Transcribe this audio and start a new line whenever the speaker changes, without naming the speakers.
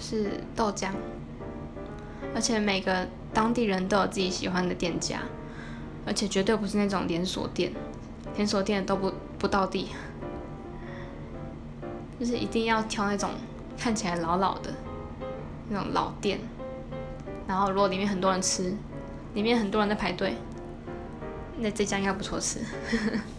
是豆浆而且每个当地人都有自己喜欢的店家而且绝对不是那种连锁店连锁店都不不到地。就是一定要挑那种看起来老老的那种老店然后如果里面很多人吃里面很多人在排队那这家应该不错吃。